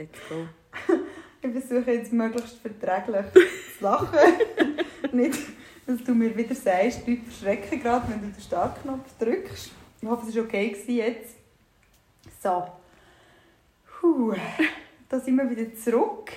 Let's go. Ich versuche jetzt möglichst verträglich zu lachen. Nicht, dass du mir wieder sagst, die Leute verschrecken gerade, wenn du den Startknopf drückst. Ich hoffe, es war okay jetzt. So. Puh. Da sind wir wieder zurück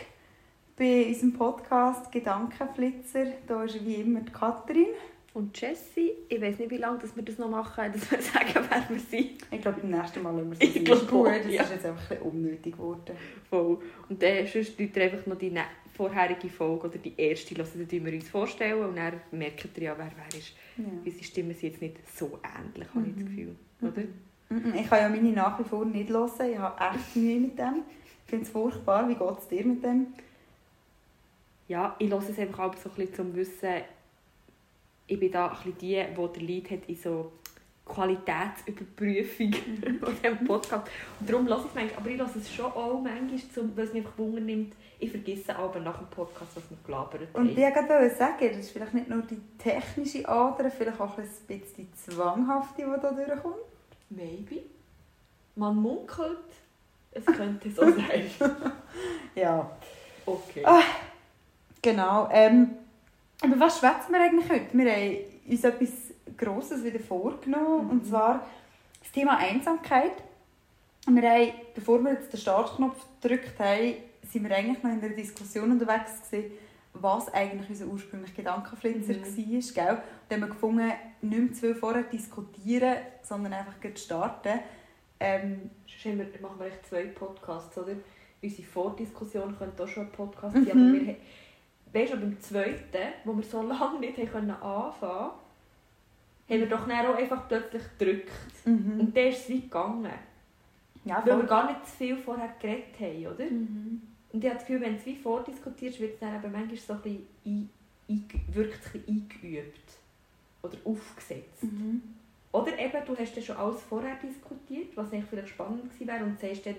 bei unserem Podcast Gedankenflitzer. Da ist wie immer die Katrin. Und Jessie, ich weiß nicht, wie lange dass wir das noch machen, dass wir sagen, wer wir sind. Ich glaube, beim nächsten Mal lassen wir es Ich glaube Ist gut. Das ja. ist jetzt einfach ein unnötig geworden. Voll. Und dann sonst ihr einfach noch die vorherige Folge oder die erste hören, tun wir uns vorstellen und dann merkt ihr ja, wer wer ist. Ja. Unsere Stimmen sind jetzt nicht so ähnlich, habe ich das Gefühl. Oder? Mhm, Ich kann ja meine nach wie vor nicht hören. Ich habe echt Mühe mit dem. Ich finde es furchtbar. Wie geht es dir mit dem? Ja, ich höre es einfach auch so ein bisschen zum Wissen, ich bin da ein bisschen die, die der Lead hat in so Qualitätsüberprüfung von diesem Podcast. Und darum höre ich es manchmal, aber ich höre es schon auch manchmal, zum- weil es mich einfach Wunder nimmt. Ich vergesse aber nach dem Podcast, was wir gelabert Und haben. ich wollte sagen, das ist vielleicht nicht nur die technische Ader, vielleicht auch ein bisschen die zwanghafte, die da durchkommt. Maybe. Man munkelt, es könnte so sein. Ja, Okay. Ah. genau. Ähm, aber was schwätzen wir eigentlich heute? Wir haben uns etwas Grosses wieder vorgenommen, Mhm. und zwar das Thema Einsamkeit. Und wir haben, bevor wir jetzt den Startknopf gedrückt haben, sind wir eigentlich noch in einer Diskussion unterwegs gewesen, was eigentlich unser ursprünglicher Gedankenflitzer Mhm. war. Gell? Und dann haben wir gefunden, nicht mehr zu viel vorher diskutieren, sondern einfach gleich starten. Ähm, Sonst machen wir echt zwei Podcasts, oder? Unsere Vordiskussion könnte auch schon ein Podcast sein, Mhm. aber wir weißt du, beim zweiten, wo wir so lange nicht haben können anfangen haben wir doch dann auch einfach plötzlich gedrückt. mhm. Und dann ist es wie gegangen. Ja, Weil wir gar nicht zu viel vorher geredet haben, oder? Mhm. Und ich habe das Gefühl, wenn du es wie vordiskutierst, wird es dann eben manchmal so ein bisschen ein, ein, wirklich ein bisschen eingeübt. Oder aufgesetzt. Mhm. Oder eben, du hast dann schon alles vorher diskutiert, was eigentlich vielleicht spannend gewesen wäre und sagst dann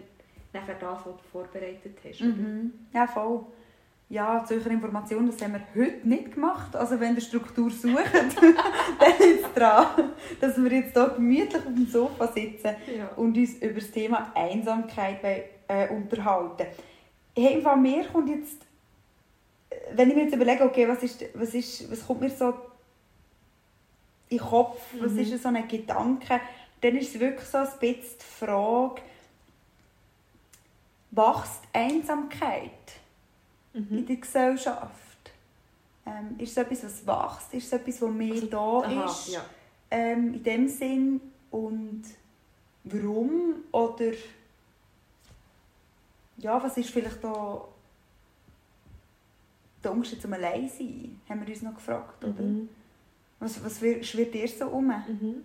nachher das, was du vorbereitet hast. Mhm. Ja, voll. Ja, zu eurer Information, das haben wir heute nicht gemacht. Also wenn ihr Struktur sucht, dann ist es dran, dass wir jetzt hier gemütlich auf dem Sofa sitzen Ja. und uns über das Thema Einsamkeit äh, unterhalten. Hey, im Fall mir kommt jetzt, äh, wenn ich mir jetzt überlege, okay, was, ist, was, ist, was kommt mir so in den Kopf, was Mhm. ist so ein Gedanke, dann ist es wirklich so ein bisschen die Frage, wächst Einsamkeit in Mhm. der Gesellschaft? Ähm, ist es etwas, was wächst? Ist es etwas, was mehr Also, da Aha, ist? ja. ähm, in dem Sinn und warum oder ja, was ist vielleicht da der Unterschied zum Alleinsein, haben wir uns noch gefragt, oder? Mhm. Was, was wir- schwirrt dir so um? Mhm.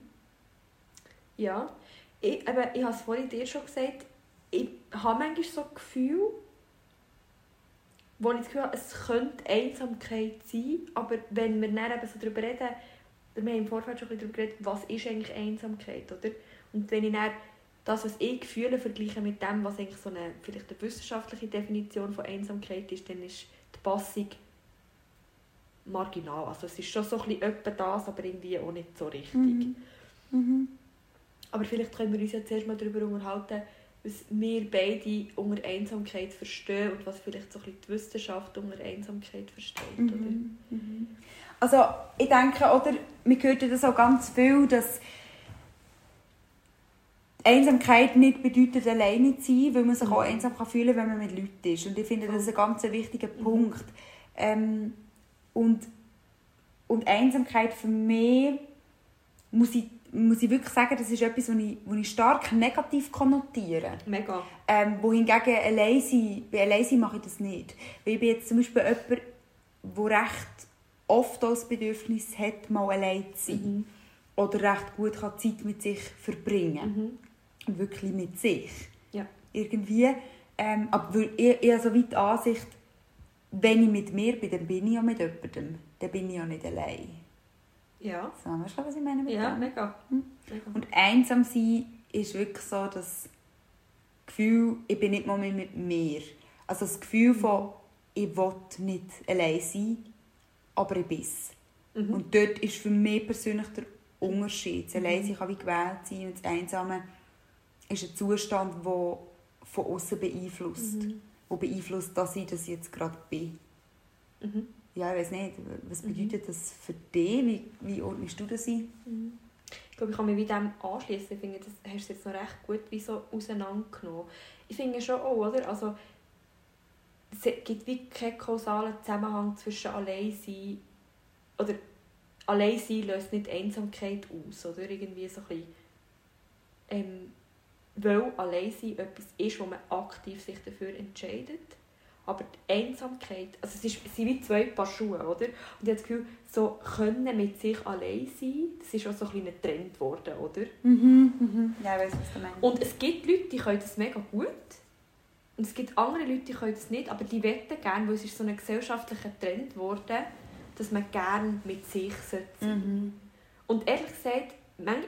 Ja, ich, eben, ich habe es vorhin dir schon gesagt, ich habe manchmal so ein Gefühl, wo ich das Gefühl habe, es könnte Einsamkeit sein, aber wenn wir dann eben so darüber reden, wir haben im Vorfeld schon ein bisschen darüber geredet, was ist eigentlich Einsamkeit, oder? Und wenn ich dann das, was ich fühle, vergleiche mit dem, was eigentlich so eine, vielleicht eine wissenschaftliche Definition von Einsamkeit ist, dann ist die Passung marginal. Also es ist schon so ein bisschen etwa das, aber irgendwie auch nicht so richtig. Mhm. Mhm. Aber vielleicht können wir uns ja zuerst mal darüber unterhalten, was wir beide unter Einsamkeit verstehen und was vielleicht so ein bisschen die Wissenschaft unter Einsamkeit versteht. Oder? Mhm. Mhm. Also ich denke, oder, hört ja das auch ganz viel, dass Einsamkeit nicht bedeutet, alleine zu sein, weil man sich auch Mhm. einsam kann fühlen kann, wenn man mit Leuten ist. Und ich finde, das ist ein ganz wichtiger Punkt. Ähm, und, und Einsamkeit für mich, muss ich, muss ich wirklich sagen, das ist etwas, was ich, was ich stark negativ konnotiere. Mega. Ähm, wohingegen allein sein, bei allein mache ich das nicht. Weil ich bin jetzt zum Beispiel jemand, der recht oft das Bedürfnis hat, mal allein zu sein. Mhm. Oder recht gut kann Zeit mit sich verbringen Mhm. Wirklich mit sich. Ja. Irgendwie. Ähm, aber ich, ich habe so weit die Ansicht, wenn ich mit mir bin, dann bin ich ja mit jemandem. Dann bin ich ja nicht allein. Ja. So, weißt du, was ich meine Ja, mega. Hm. mega. Und einsam sein ist wirklich so das Gefühl, ich bin nicht mal mehr mit mir. Also das Gefühl von, ich will nicht allein sein, aber ich bin es. Mhm. Und dort ist für mich persönlich der Unterschied. Das Mhm. Alleinsein kann wie gewählt sein und das Einsame ist ein Zustand, der von außen beeinflusst. Mhm. Wo beeinflusst das ich, dass ich jetzt gerade bin? Mhm. Ja, ich weiß nicht, was Mhm. bedeutet das für dich? Wie, wie ordnest du das ein? Mhm. Ich glaube, ich kann mich wie dem anschließen. Ich finde, das hast du jetzt noch recht gut wie so auseinandergenommen. Ich finde schon auch, oder? Also, es gibt wie keinen kausalen Zusammenhang zwischen Alleinsein oder Alleinsein löst nicht Einsamkeit aus, oder? Irgendwie so ein bisschen, ähm, weil Alleinsein etwas ist, wo man aktiv sich dafür entscheidet. Aber die Einsamkeit, also es, ist, es sind wie zwei Paar Schuhe, oder? Und ich habe das Gefühl, so können mit sich allein sein, das ist auch so ein ein Trend geworden, oder? Mhm, mhm. Ja, ich weiß, was du meinst. Und es gibt Leute, die können das mega gut. Und es gibt andere Leute, die können das nicht, aber die wetten gerne, weil es ist so ein gesellschaftlicher Trend geworden, dass man gerne mit sich sein sollte. Mhm. Und ehrlich gesagt,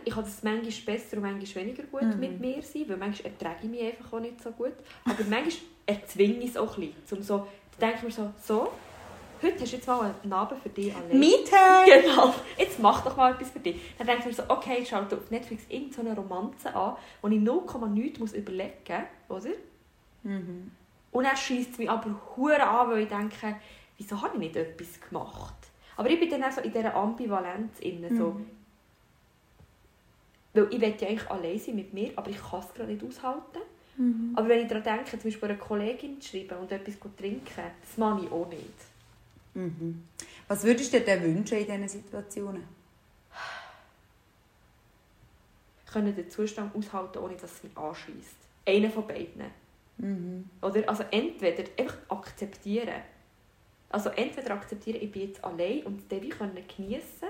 ich habe das manchmal besser und manchmal weniger gut Mhm. mit mir sein, weil manchmal ertrage ich mich einfach auch nicht so gut. Aber manchmal erzwinge ich es auch ein bisschen. Um so, da denke ich mir so, so, heute hast du jetzt mal einen Abend für dich allein. Me-Time! Genau, jetzt mach doch mal etwas für dich. Dann denke ich mir so, okay, ich schalte auf Netflix irgendeine Romanze an, wo ich 0,9 muss überlegen muss, oder? Mhm. Und dann schießt es mich aber hure an, weil ich denke, wieso habe ich nicht etwas gemacht? Aber ich bin dann auch so in dieser Ambivalenz inne, so, Mhm. weil ich will ja eigentlich allein sein mit mir, aber ich kann es gerade nicht aushalten. Mhm. Aber wenn ich daran denke, zum Beispiel einer Kollegin zu schreiben und etwas zu trinken, das mache ich auch nicht. Mhm. Was würdest du dir wünschen in diesen Situationen? Können den Zustand aushalten, ohne dass es mich anschießt. Einer von beiden. Mhm. Oder? Also entweder einfach akzeptieren. Also entweder akzeptieren, ich bin jetzt allein und das können geniessen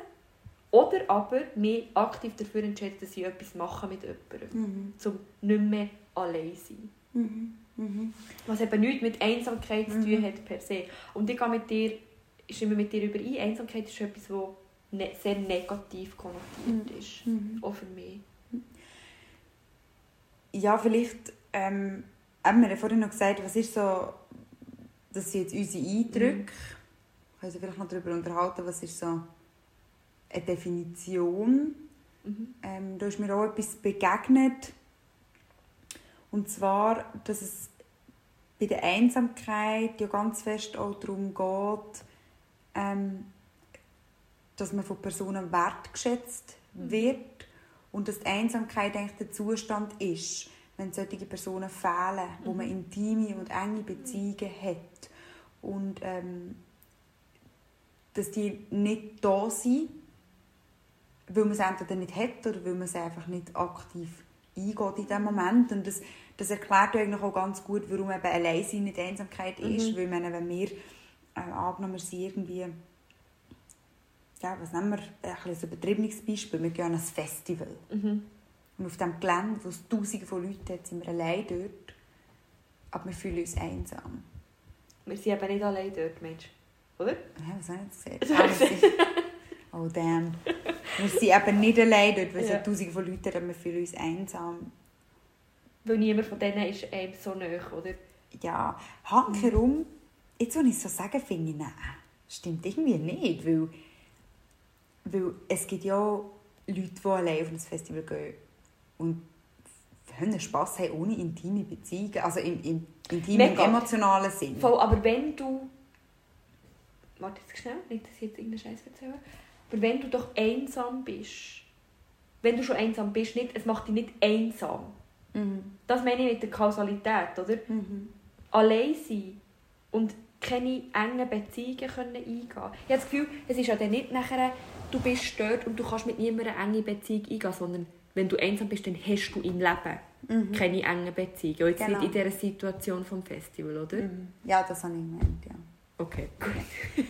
oder aber mich aktiv dafür entscheiden, dass ich etwas mache mit jemandem, Mhm. um nicht mehr allein sein. Mhm. Mhm. Was eben nichts mit Einsamkeit zu tun Mhm. hat per se. Und ich gehe mit dir, stimme mit dir überein, Einsamkeit ist etwas, das ne sehr negativ konnotiert ist. Mhm. Auch für mich. Ja, vielleicht, ähm, haben wir ja vorhin noch gesagt, was ist so, das sind jetzt unsere Eindrücke. Mhm. Können uns vielleicht noch darüber unterhalten, was ist so eine Definition. Mhm. Ähm, da ist mir auch etwas begegnet. Und zwar, dass es bei der Einsamkeit ja ganz fest auch darum geht, ähm, dass man von Personen wertgeschätzt Mhm. wird und dass die Einsamkeit eigentlich der Zustand ist, wenn solche Personen fehlen, wo man Mhm. intime und enge Beziehungen hat und ähm, dass die nicht da sind, weil man es entweder nicht hat oder weil man es einfach nicht aktiv eingeht in diesem Moment. Und das, das erklärt eigentlich auch ganz gut, warum eben Alleinsein nicht Einsamkeit ist. Mhm. Weil meine, wenn wir äh, angenommen sind irgendwie, ja, was nehmen wir, ein ein übertriebenes Beispiel, wir gehen an ein Festival. Mhm. Und auf diesem Gelände, wo es tausende von Leuten hat, sind wir allein dort. Aber wir fühlen uns einsam. Wir sind eben nicht allein dort, Mensch. Oder? Ja, was habe ich jetzt gesagt? Ah, wir oh damn. Wir sind eben nicht allein dort, weil es ja. tausende von Leuten hat, aber wir fühlen uns einsam. Weil niemand von denen ist einem so nahe, oder? Ja, handherum, jetzt, wenn ich es so sage, finde ich, nein, stimmt irgendwie nicht, weil, weil es gibt ja Leute, die allein auf ein Festival gehen und einen Spass haben ohne intime Beziehungen, also im, im intimen emotionalen Sinn. Voll, aber wenn du. Warte jetzt schnell, nicht, dass ich jetzt irgendeinen Scheiß erzähle. Aber wenn du doch einsam bist, wenn du schon einsam bist, nicht, es macht dich nicht einsam. Mhm. Das meine ich mit der Kausalität, oder? Mhm. Allein sein und keine engen Beziehungen können eingehen. Ich habe das Gefühl, es ist ja dann nicht nachher, du bist stört und du kannst mit niemandem eine enge Beziehung eingehen, sondern wenn du einsam bist, dann hast du im Leben Mhm. keine engen Beziehungen. Und jetzt Genau. nicht in dieser Situation vom Festival, oder? Mhm. Ja, das habe ich gemeint, ja. Okay.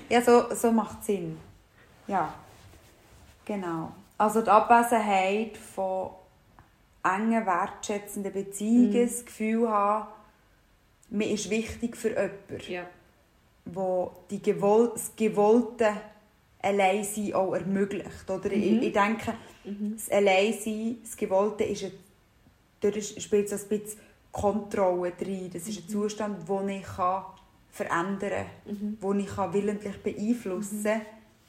Ja, so, so macht Sinn. Ja, genau. Also die Abwesenheit von engen, wertschätzenden Beziehungen, Mhm. das Gefühl haben, mir ist wichtig für jemanden, Ja. wo die gewoll das gewollte Alleinsein auch ermöglicht. Oder? Mhm. Ich, ich denke, Mhm. das Alleinsein, das Gewollte, ist ein, dort spielt so ein bisschen Kontrolle drin. Das ist ein Mhm. Zustand, den ich kann verändern kann, Mhm. den ich kann willentlich beeinflussen kann,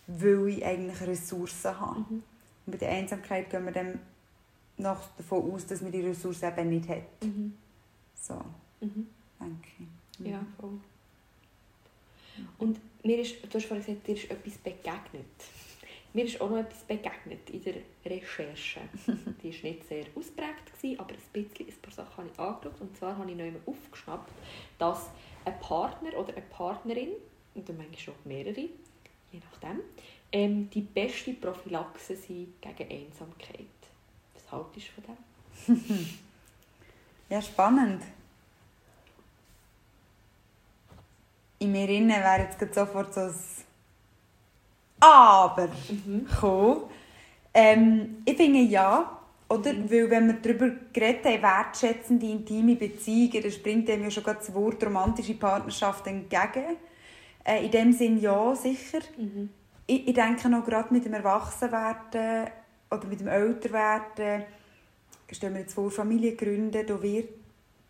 weil ich eigentlich Ressourcen habe. Mhm. Und bei der Einsamkeit gehen wir dann noch davon aus, dass man die Ressourcen eben nicht hat. Mhm. So. Mhm. denke ich. Ja, voll. Und mir ist, du hast vorhin gesagt, dir ist etwas begegnet. Mir ist auch noch etwas begegnet in der Recherche. Die war nicht sehr ausprägt, gewesen, aber ein bisschen ein paar Sachen habe ich angeschaut. Und zwar habe ich noch einmal aufgeschnappt, dass ein Partner oder eine Partnerin, und dann manchmal auch mehrere, je nachdem, ähm, die beste Prophylaxe sind gegen Einsamkeit. Haltest du von dem? Ja, spannend. In mir innen wäre jetzt sofort so ein Aber Mhm. Ähm, ich finde ja, oder? Weil wenn wir darüber geredet haben, wertschätzende, intime Beziehungen, dann springt dem ja schon das Wort romantische Partnerschaft entgegen. Äh, in dem Sinn ja, sicher. Mhm. Ich, ich denke noch gerade mit dem Erwachsenwerden oder mit dem Älterwerden, stellen wir jetzt vor, Familie gründen, da wird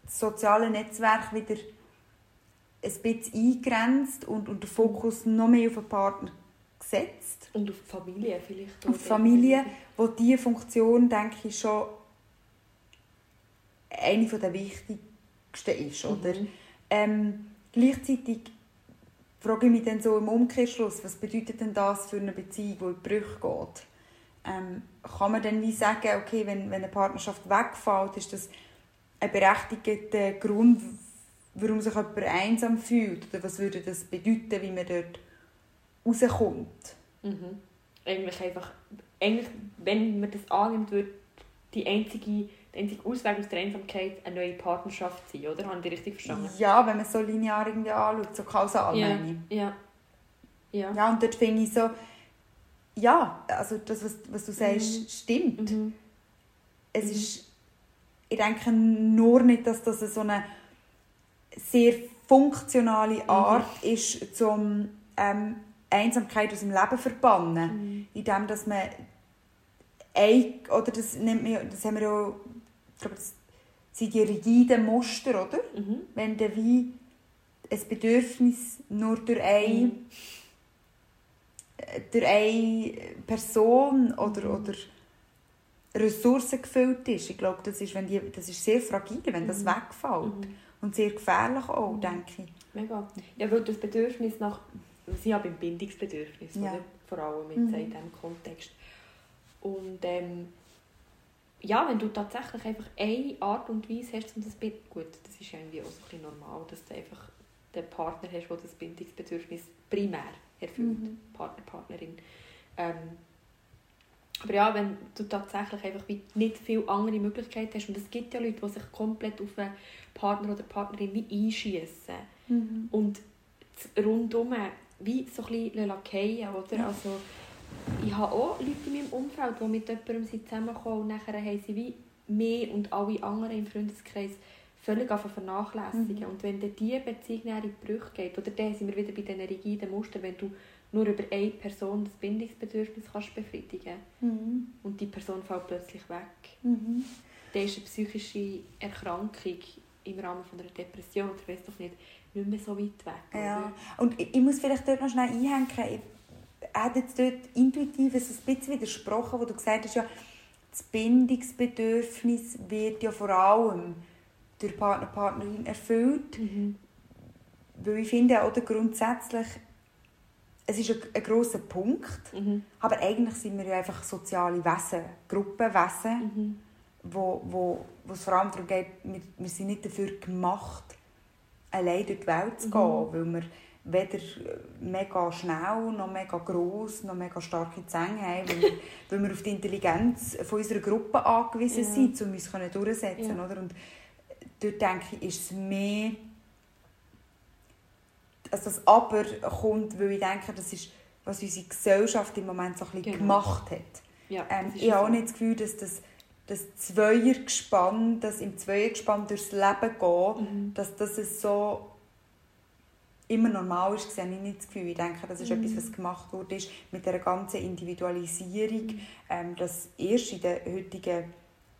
das soziale Netzwerk wieder ein bisschen eingegrenzt und, und der Fokus noch mehr auf den Partner gesetzt. Und auf die Familie vielleicht. Auf die Familie, wo diese Funktion, denke ich, schon eine der wichtigsten ist. Oder? Mhm. Ähm, gleichzeitig frage ich mich dann so im Umkehrschluss, was bedeutet denn das für eine Beziehung, die in die Brüche geht? Ähm, kann man dann wie sagen, okay, wenn, wenn eine Partnerschaft wegfällt, ist das ein berechtigter Grund, warum sich jemand einsam fühlt? Oder was würde das bedeuten, wie man dort rauskommt? Mhm. Eigentlich einfach, eigentlich, wenn man das annimmt, würde die einzige, der einzige Ausweg aus der Einsamkeit eine neue Partnerschaft sein, oder? Habe ich dich richtig verstanden? Ja, wenn man es so linear irgendwie anschaut, so kausal ja. meine ich. Ja. Ja. Ja, und dort finde ich so, ja, also das, was, was du sagst, Mhm. stimmt. Mhm. Es Mhm. ist, ich denke nur nicht, dass das so eine sehr funktionale Art ist, zum ähm, Einsamkeit aus dem Leben zu verbannen. Mhm. Indem, dass man ein, oder das, nennt man, das haben wir ja, ich glaube, das sind die rigiden Muster, oder? Mhm. Wenn der wie ein Bedürfnis nur durch eine Mhm. Durch eine Person oder, oder Ressourcen gefüllt ist. Ich glaube, das ist, wenn die, das ist sehr fragil, wenn das Mhm. wegfällt. Mhm. Und sehr gefährlich auch, denke ich. Mega. Ja, weil das Bedürfnis nach... Sind ja beim Bindungsbedürfnis, Ja. Vor allem jetzt Mhm. in diesem Kontext. Und ähm, ja, wenn du tatsächlich einfach eine Art und Weise hast, um das Bild... Gut, das ist irgendwie auch so ein bisschen normal, dass du einfach den Partner hast, der das Bindungsbedürfnis primär erfüllt. Mhm. Partner, Partnerin. Ähm, aber ja, wenn du tatsächlich einfach wie nicht viele andere Möglichkeiten hast, und es gibt ja Leute, die sich komplett auf einen Partner oder Partnerin wie einschießen und das rundum wie so ein bisschen oder? Ja. Also, ich habe auch Leute in meinem Umfeld, die mit jemandem sind zusammengekommen und nachher haben sie wie mir und alle anderen im Freundeskreis völlig vernachlässigen. Mhm. Und wenn dann diese Beziehung in die Brüche geht, oder dann sind wir wieder bei diesen rigiden Mustern, wenn du nur über eine Person das Bindungsbedürfnis kannst befriedigen Mhm. und die Person fällt plötzlich weg, Mhm. dann ist eine psychische Erkrankung im Rahmen von einer Depression oder weiss doch nicht, nicht mehr so weit weg. Ja. Oder? Und ich, ich muss vielleicht dort noch schnell einhängen. Ich habe jetzt dort intuitiv so ein bisschen widersprochen, wo du gesagt hast, ja, das Bindungsbedürfnis wird ja vor allem durch Partner, Partnerin erfüllt. Mhm. Weil ich finde, oder grundsätzlich, es ist ein, ein grosser Punkt, Mhm. aber eigentlich sind wir ja einfach soziale Wesen, Gruppenwesen, Mhm. wo, wo, wo es vor allem darum geht, wir, wir sind nicht dafür gemacht, allein durch die Welt zu Mhm. gehen, weil wir weder mega schnell, noch mega gross, noch mega starke Zähne haben, weil wir, weil wir auf die Intelligenz von unserer Gruppe angewiesen Ja. sind, um uns durchsetzen Ja. oder? Und dort denke ich, ist es mehr also das Aber kommt, weil ich denke, das ist, was unsere Gesellschaft im Moment so ein bisschen Genau. gemacht hat. Ja, Ähm, ich habe auch nicht das Gefühl, dass das, das Zweiergespann, das im Zweiergespann durchs Leben geht, Mhm. dass das es so immer normal ist, sehe ich nicht das Gefühl. Ich denke, das ist Mhm. etwas, was gemacht wurde ist mit der ganzen Individualisierung, Mhm. ähm, dass erst in der heutigen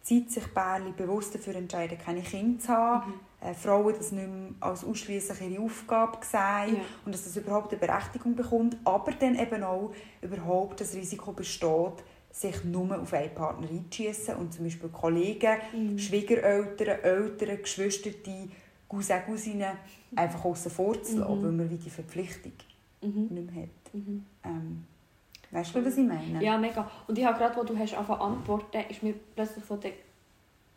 Zeit sich Pärchen bewusst dafür entscheiden, keine Kinder zu haben, Mhm. äh, Frauen das nicht mehr als ausschließlich ihre Aufgabe sehen Ja. und dass das überhaupt eine Berechtigung bekommt, aber dann eben auch überhaupt das Risiko besteht, sich nur auf einen Partner einzuschiessen und zum Beispiel Kollegen, Mhm. Schwiegereltern, Eltern, Geschwister, Cousin, Cousinen einfach außen vor zu lassen, Mhm. weil man wie die Verpflichtung Mhm. nicht mehr hat. Mhm. Ähm, weißt du, was ich meine? Ja, mega. Und ich habe gerade, wo du hast angefangen antworten, ist mir plötzlich so der,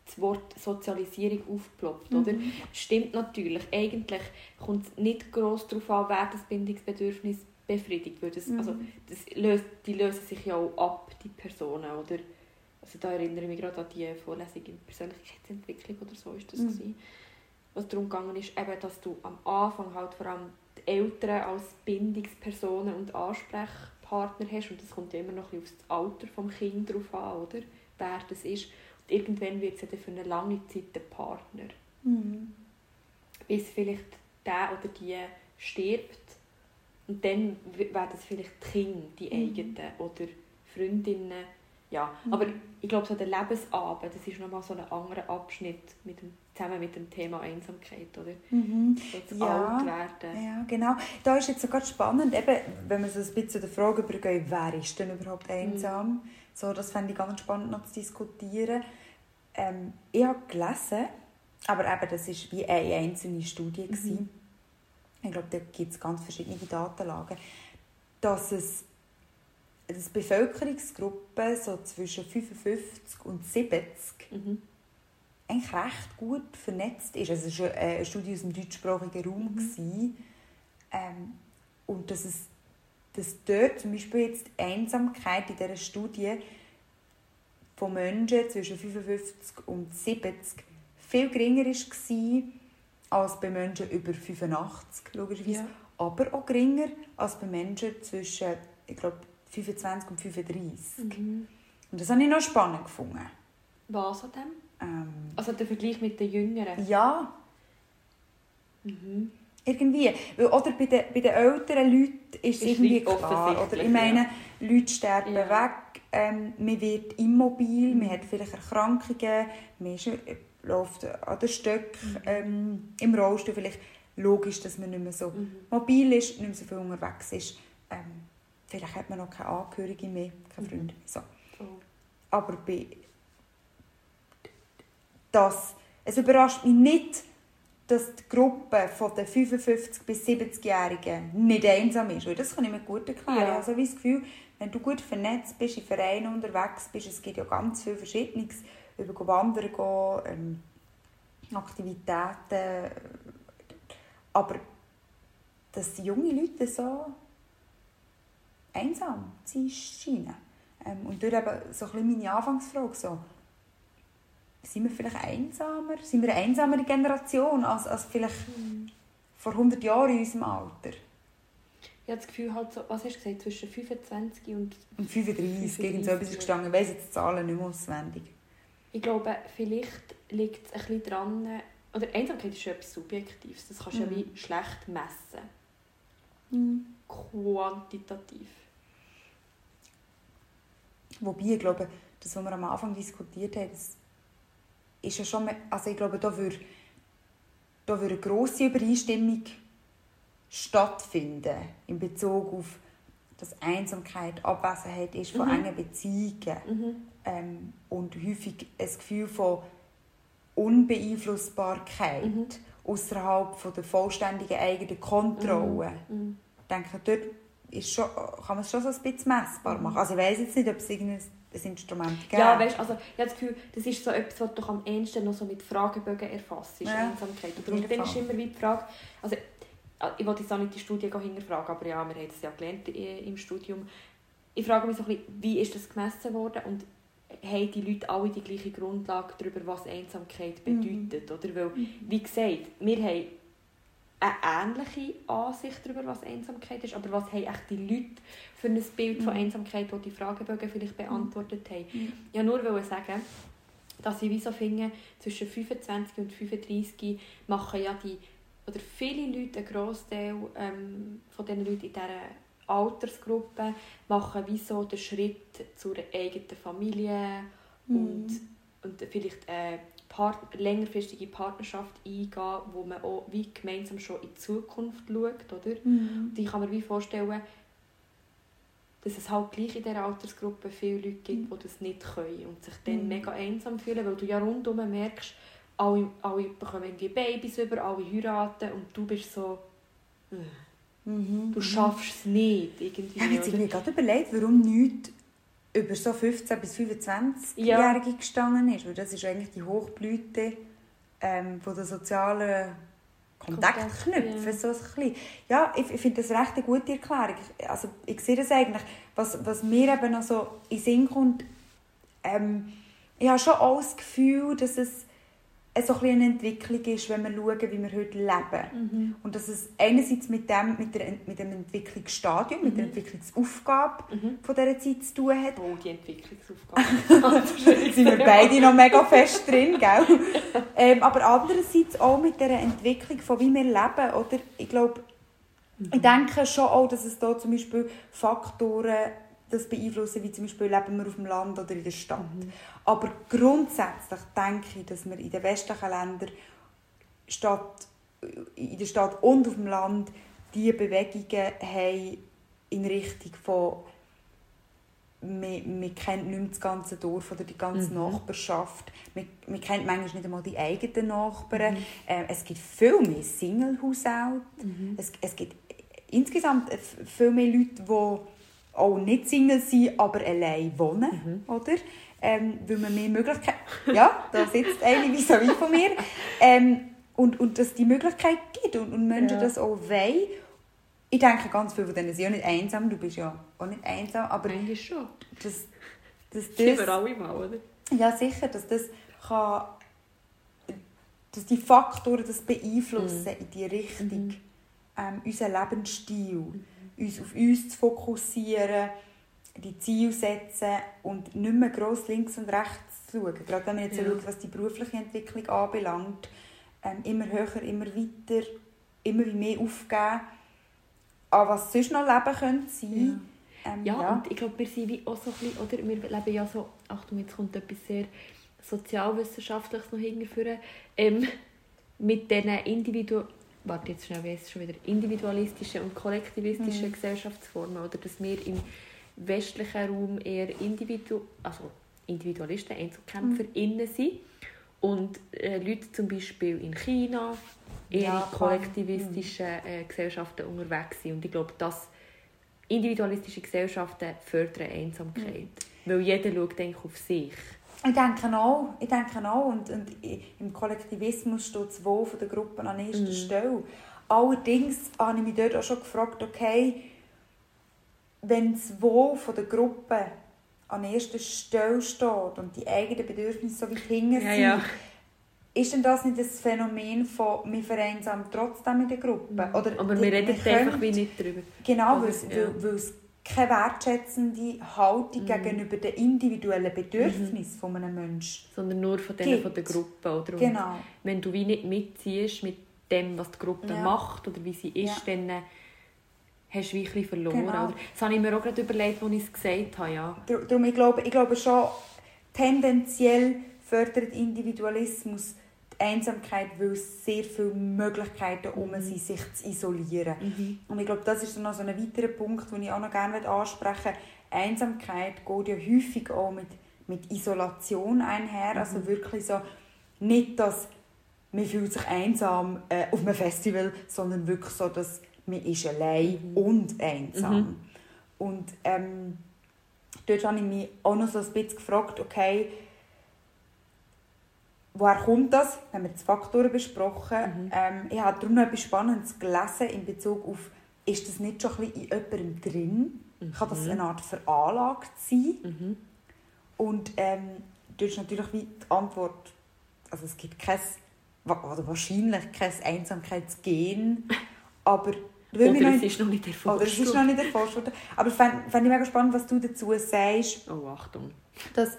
das Wort Sozialisierung aufgeploppt, oder? Mhm. Stimmt natürlich. Eigentlich kommt es nicht gross darauf an, wer das Bindungsbedürfnis befriedigt. Weil das, Mhm. also, das löst, die lösen sich ja auch ab, die Personen, oder? Also da erinnere ich mich gerade an die Vorlesung in Persönlichkeitsentwicklung oder so ist das Mhm. gewesen. Was darum gegangen ist, eben, dass du am Anfang halt vor allem die Eltern als Bindungspersonen und Ansprechpartner hast und das kommt ja immer noch ein bisschen auf das Alter des Kindes drauf an, oder? Wer das ist. Und irgendwann wird es ja dann für eine lange Zeit der Partner Mhm. bis vielleicht der oder die stirbt. Und dann werden es vielleicht die Kinder, die Mhm. eigenen, oder Freundinnen. Ja, Mhm. aber ich glaube, so der Lebensabend, das ist nochmal so ein anderer Abschnitt mit dem, zusammen mit dem Thema Einsamkeit, oder? Mhm. So Ja. Ja, genau. Da ist jetzt sogar spannend, eben, wenn wir so ein bisschen zu der Frage übergehen, wer ist denn überhaupt einsam? So, das fände ich ganz spannend noch zu diskutieren. Ähm, ich habe gelesen, aber eben, das war wie eine einzelne Studie. Mhm. Ich glaube, da gibt es ganz verschiedene Datenlagen, dass es dass Bevölkerungsgruppen so zwischen 55 und 70 Mhm. eigentlich recht gut vernetzt ist. Also es war eine Studie aus dem deutschsprachigen Raum. Mhm. gewesen. Ähm, und dass, es, dass dort zum Beispiel jetzt die Einsamkeit in dieser Studie von Menschen zwischen 55 und 70 viel geringer war als bei Menschen über 85, logischerweise. Ja. Aber auch geringer als bei Menschen zwischen, ich glaube, 25 und 35. Mhm. Und das habe ich noch spannend gefunden. Was an dem? Ähm, Also der Vergleich mit den Jüngeren. ja, Mhm. Irgendwie. Oder bei den, bei den älteren Leuten ist es irgendwie wie klar. Oder ich meine, Leute sterben Ja. weg, ähm, man wird immobil, Mhm. man hat vielleicht Erkrankungen, man ist, äh, läuft an den Stöcken, Mhm. ähm, im Rollstuhl. Vielleicht logisch, dass man nicht mehr so Mhm. mobil ist, nicht mehr so viel unterwegs ist. Ähm, vielleicht hat man noch keine Angehörige mehr, keine Mhm. Freunde mehr. So. So. Aber bei das, es überrascht mich nicht, dass die Gruppe von den 55- bis 70-Jährigen nicht einsam ist. Weil das kann ich mir gut erklären. Ja. Ich habe so wie das Gefühl, wenn du gut vernetzt bist, in Vereinen unterwegs bist, es gibt ja ganz viel Verschiedenes, über Wandern gehen, ähm, Aktivitäten, aber dass die jungen Leute so einsam zu sein scheinen. Ähm, und dort eben so ein bisschen meine Anfangsfrage, so, sind wir vielleicht einsamer? Sind wir eine einsamere Generation als, als vielleicht Mhm. vor 100 Jahren in unserem Alter? Ich habe das Gefühl, halt so, was hast du gesagt, zwischen 25 und Und 35, irgend so etwas gestanden. Ich weiss jetzt die Zahlen nicht mehr auswendig. Ich glaube, vielleicht liegt es ein bisschen dran, oder Einsamkeit ist schon etwas Subjektives, das kannst du Mhm. ja wie schlecht messen, quantitativ. Wobei, ich glaube, das, was wir am Anfang diskutiert haben, ist ja schon... Also ich glaube, da würde, da würde eine grosse Übereinstimmung stattfinden in Bezug auf dass Einsamkeit, Abwesenheit ist von Mhm. engen Beziehungen Mhm. ähm, und häufig ein Gefühl von Unbeeinflussbarkeit Mhm. außerhalb von der vollständigen eigenen Kontrolle. Mhm. Ich denke, dort ist schon, kann man es schon so ein bisschen messbar Mhm. machen. Also ich weiß jetzt nicht, ob es irgendein ein Instrument gibt. Ja, weißt, also, ich habe das Gefühl, das ist so etwas, was du am ehesten noch so mit Fragebögen erfasst, ist Ja, Einsamkeit. Und dann ist immer wie die Frage, also, ich wollte jetzt auch nicht die Studie hinterfragen, aber ja, wir haben es ja gelernt äh, im Studium. Ich frage mich so ein bisschen, wie ist das gemessen worden und haben die Leute alle die gleiche Grundlage darüber, was Einsamkeit Mhm. bedeutet, oder? Weil, wie gesagt, wir haben eine ähnliche Ansicht darüber, was Einsamkeit ist, aber was haben echt die Leute für ein Bild von Mhm. Einsamkeit, das die Fragebögen vielleicht beantwortet haben? Mhm. Ja, nur wollte sagen, dass ich wie so finde, zwischen 25 und 35 machen ja die, oder viele Leute, ein Grossteil ähm, von diesen Leuten in dieser Altersgruppe, machen wie so den Schritt zur eigenen Familie Mhm. und vielleicht eine Part längerfristige Partnerschaft eingehen, wo man auch wie gemeinsam schon in die Zukunft schaut, oder? Mhm. Und ich kann mir wie vorstellen, dass es halt gleich in dieser Altersgruppe viele Leute gibt, die das nicht können und sich dann Mhm. mega einsam fühlen, weil du ja rundum merkst, alle, alle bekommen irgendwie Babys über, alle heiraten und du bist so... Äh, Mhm. du schaffst es nicht irgendwie. Ich habe irgendwie gerade überlegt, warum nichts über so 15- bis 25-Jährige gestanden ist. Weil das ist eigentlich die Hochblüte ähm, von der sozialen Kontakt knüpfen. ja. So ein bisschen. Ja, ich, ich finde das recht eine gute Erklärung. Ich, also, ich sehe das eigentlich, was, was mir eben noch so in Sinn kommt, ähm, ich habe schon auch das Gefühl, dass es so ein eine Entwicklung ist, wenn wir schauen, wie wir heute leben. Mhm. Und dass es einerseits mit dem, mit, der, mit dem Entwicklungsstadium, mit der Entwicklungsaufgabe Mhm. von dieser Zeit zu tun hat. Oh, die Entwicklungsaufgabe. sind wir beide noch mega fest drin, gell? ähm, aber andererseits auch mit der Entwicklung von wie wir leben, oder? Ich glaube, ich denke schon auch, dass es da zum Beispiel Faktoren das beeinflussen, wie zum Beispiel leben wir auf dem Land oder in der Stadt. Aber grundsätzlich denke ich, dass wir in den westlichen Ländern Stadt, in der Stadt und auf dem Land die Bewegungen haben in Richtung von man, man kennt nicht mehr das ganze Dorf oder die ganze Mhm. Nachbarschaft. Man, man kennt manchmal nicht einmal die eigenen Nachbarn. Mhm. Ähm, es gibt viel mehr Single-Haushalte. Mhm. Es, es gibt insgesamt f- viel mehr Leute, die auch nicht Single sind, aber allein wohnen. Mhm. Oder? Ähm, weil man mehr Möglichkeiten... Ja, da sitzt eine wie so wie von mir. Ähm, und, und dass die Möglichkeit gibt und, und Menschen Ja. das auch wollen. Ich denke, ganz viele von denen sind ja nicht einsam. Du bist ja auch nicht einsam. Aber Eigentlich schon. dass, dass Sind wir das, alle mal, oder? ja sicher, dass das kann, dass die Faktoren das beeinflussen in die Richtung, Mhm. ähm, unseren Lebensstil, uns auf uns zu fokussieren, die Ziele setzen und nicht mehr gross links und rechts zu schauen. Gerade wenn man jetzt Ja. schaut, was die berufliche Entwicklung anbelangt, ähm, immer höher, immer weiter, immer mehr aufgeben, an was sonst noch Leben könnte sein. Ähm, Ja, und ich glaube, wir sind wie auch so ein bisschen, oder wir leben ja so, Achtung, jetzt kommt etwas sehr Sozialwissenschaftliches noch hingeführen, ähm, mit diesen Individu warte jetzt schnell, wie es schon wieder, individualistischen und kollektivistischen Gesellschaftsformen, oder? Dass wir im westlichen Raum eher Individu also Individualisten, Einzelkämpfer innen sind und äh, Leute zum Beispiel in China eher Ja, in kollektivistischen äh, Gesellschaften unterwegs sind. Und ich glaube, dass individualistische Gesellschaften fördern Einsamkeit. Weil jeder schaut eigentlich auf sich. Ich denke auch, ich denke auch. Und, und im Kollektivismus steht das Wohl der Gruppen an erster Stelle. Allerdings habe ich mich dort auch schon gefragt, okay, wenn das Wohl der Gruppe an erster Stelle steht und die eigenen Bedürfnisse so weit hinten Ja, sind, ja. ist denn das nicht das Phänomen von «wir vereinsamen trotzdem in der Gruppe»? Oder Aber wir reden einfach wie nicht darüber. Genau, weil ja. weil, weil es keine wertschätzende Haltung Mhm. gegenüber den individuellen Bedürfnissen von einem Menschen Sondern nur von denen von der Gibt. Gruppe. Oder? Genau. Wenn du wie nicht mitziehst mit dem, was die Gruppe Ja. macht oder wie sie ist, Ja. dann äh, hast du bisschen verloren. Genau. Oder? Das habe ich mir auch gerade überlegt, als ich es gesagt habe. Ja. Dar- Darum, ich glaube, ich glaube schon, tendenziell fördert Individualismus die Einsamkeit, weil sehr viele Möglichkeiten um sind, sich zu isolieren. Mhm. Und ich glaube, das ist noch so ein weiterer Punkt, den ich auch noch gerne ansprechen möchte. Einsamkeit geht ja häufig auch mit, mit Isolation einher. Also wirklich so, nicht, dass man fühlt sich einsam äh, auf einem Festival, sondern wirklich so, dass man ist allein und einsam. Mhm. Und ähm, dort habe ich mich auch noch so ein bisschen gefragt, okay, woher kommt das? Wir haben jetzt Faktoren besprochen. Mhm. Ähm, ich habe darum noch etwas Spannendes gelesen in Bezug auf, ist das nicht schon ein bisschen in jemandem drin? Kann das eine Art veranlagt sein? Mhm. Und ähm, dort ist natürlich wie die Antwort, also es gibt kein, oder wahrscheinlich kein Einsamkeitsgen, aber Oder es ist noch nicht erforscht. oder es ist noch nicht erforscht worden. Aber ich fände fänd ich mega spannend, was du dazu sagst, Oh, Achtung. dass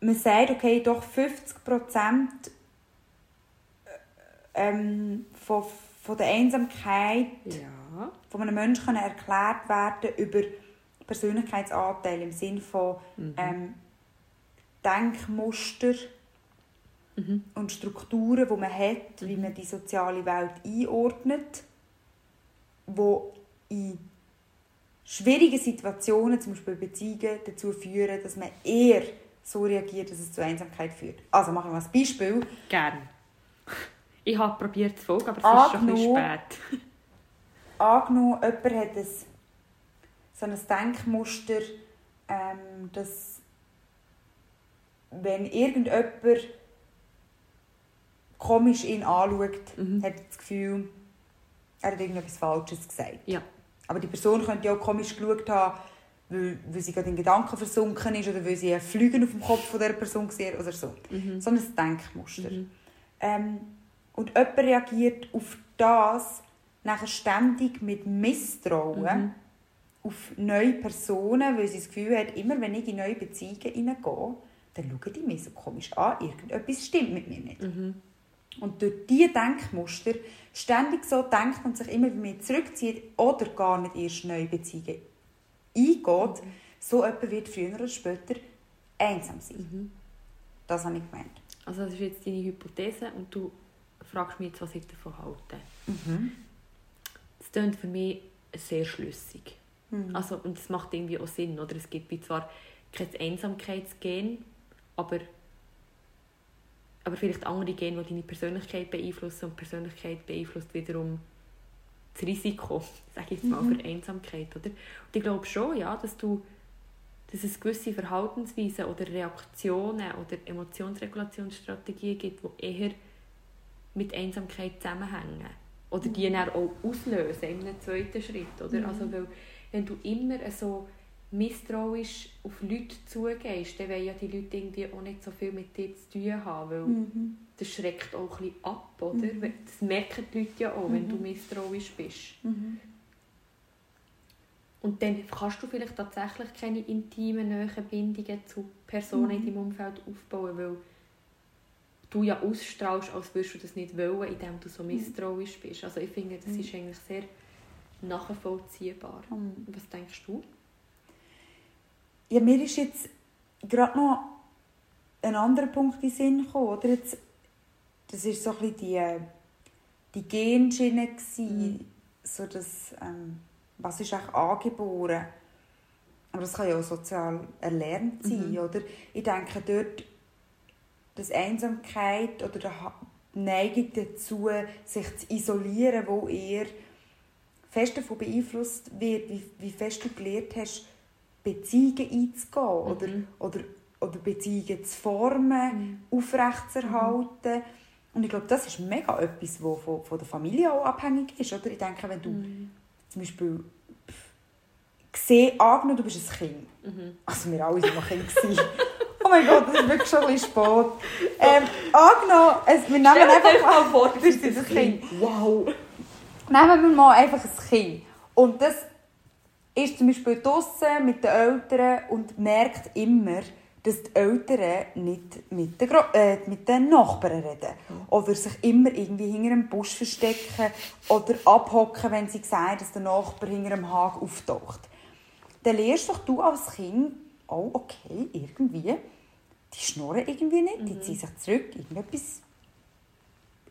man sagt, okay, doch 50 Prozent ähm, von, von der Einsamkeit Ja. von einem Menschen können erklärt werden über Persönlichkeitsanteile im Sinne von Mhm. ähm, Denkmuster Mhm. und Strukturen, die man hat, wie man die soziale Welt einordnet, wo in schwierigen Situationen, zum Beispiel Beziehungen, dazu führen, dass man eher so reagiert, dass es zu Einsamkeit führt. Also machen wir mal ein Beispiel. Gerne. Ich habe probiert zu folgen, aber es ist schon ein bisschen Angenommen- spät. Angenommen, jemand hat ein, so ein Denkmuster, ähm, dass wenn irgendjemand komisch ihn anschaut, Mhm. hat er das Gefühl, er hat irgendetwas Falsches gesagt. Ja. Aber die Person könnte ja auch komisch geschaut haben, weil, weil sie gerade in Gedanken versunken ist oder weil sie ein Flügen auf dem Kopf von dieser Person gesehen hat oder so. Mhm. So ein Denkmuster. Mhm. Ähm, und jemand reagiert auf das nachher ständig mit Misstrauen Mhm. auf neue Personen, weil sie das Gefühl hat, immer wenn ich in neue Beziehungen hineingehe, dann schauen die mich so komisch an, irgendetwas stimmt mit mir nicht. Mhm. Und durch diese Denkmuster ständig so denkt und sich immer mehr zurückzieht oder gar nicht erst neue Beziehungen eingeht, so jemand wird früher oder später einsam sein. Mhm. Das habe ich gemeint. Also das ist jetzt deine Hypothese und du fragst mich jetzt, was ich davon halte. Mhm. Das klingt für mich sehr schlüssig. Mhm. Also, und es macht irgendwie auch Sinn, oder? Es gibt wie zwar kein Einsamkeitsgen, aber, aber vielleicht andere Gene, die deine Persönlichkeit beeinflussen und die Persönlichkeit beeinflusst wiederum das Risiko, sage ich jetzt mal, Mhm. für Einsamkeit, oder? Und ich glaube schon, ja, dass du dass es gewisse Verhaltensweisen oder Reaktionen oder Emotionsregulationsstrategien gibt, die eher mit Einsamkeit zusammenhängen. Oder die dann auch auslösen in einem zweiten Schritt. Oder? Mhm. Also, weil, wenn du immer so misstrauisch auf Leute zugehst, dann wollen ja die Leute irgendwie auch nicht so viel mit dir zu tun haben, weil Mhm. das schreckt auch ein bisschen ab. Oder? Mhm. Das merken die Leute ja auch, wenn du Mhm. misstrauisch bist. Mhm. Und dann kannst du vielleicht tatsächlich keine intimen, nahen Bindungen zu Personen in Mhm. deinem Umfeld aufbauen, weil du ja ausstrahlst, als würdest du das nicht wollen, indem du so misstrauisch bist. Also ich finde, das Mhm. ist eigentlich sehr nachvollziehbar. Mhm. Was denkst du? Ja, mir ist jetzt gerade noch ein anderer Punkt in den Sinn gekommen. Oder? Jetzt, das war so ein bisschen die, die Genschiene, Mhm. so das, ähm, was ist eigentlich angeboren. Aber das kann ja auch sozial erlernt sein. Mhm. Oder? Ich denke dort, dass Einsamkeit oder die Neigung dazu, sich zu isolieren, wo eher fest davon beeinflusst wird, wie, wie fest du gelernt hast, Beziehungen einzugehen oder, Mhm. oder, oder Beziehungen zu formen, aufrechtzuerhalten. Und ich glaube, das ist mega etwas, das von, von der Familie auch abhängig ist. Oder? Ich denke, wenn du Mhm. zum Beispiel gesehen, angenommen, du bist ein Kind. Mhm. Also wir alle waren Kinder. gewesen. oh mein Gott, das ist wirklich schon ein bisschen spät. Ähm, angenommen, es, wir nehmen einfach mal vor, du bist ein Kind. Wow! Nehmen wir mal einfach ein Kind. Und das ist zum Beispiel draussen mit den Eltern und merkt immer, dass die Eltern nicht mit den, Gro äh, mit den Nachbarn reden. Oder sich immer irgendwie hinter einem Busch verstecken oder abhocken, wenn sie sehen, dass der Nachbar hinter einem Hag auftaucht. Dann lernst doch du als Kind, oh okay, irgendwie, die schnurren irgendwie nicht, die ziehen sich zurück, irgendetwas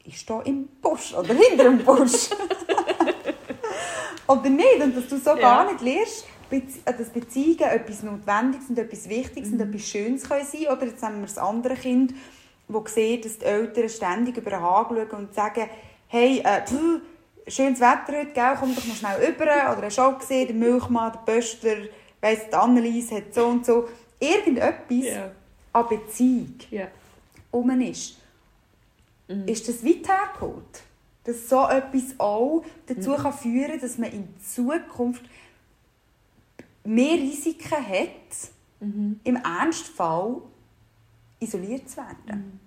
ist da im Busch oder hinter dem Busch. oder nicht. Und dass du so Ja. gar nicht lernst, äh, dass Beziehungen etwas Notwendiges und etwas Wichtiges und etwas Schönes können sein Oder jetzt haben wir das andere Kind, das sieht, dass die Eltern ständig über den Hag schauen und sagen, hey, äh, pff, schönes Wetter heute, gell? komm doch noch schnell rüber. Oder hast du auch gesehen, der Milchmann, der Pöster, weiss, die Annelies hat so und so. Irgendetwas Ja. an Beziehung Ja. rum ist. Mhm. Ist das weit hergeholt? Dass so etwas auch dazu kann führen kann, dass man in Zukunft mehr Risiken hat, Mhm. im Ernstfall isoliert zu werden.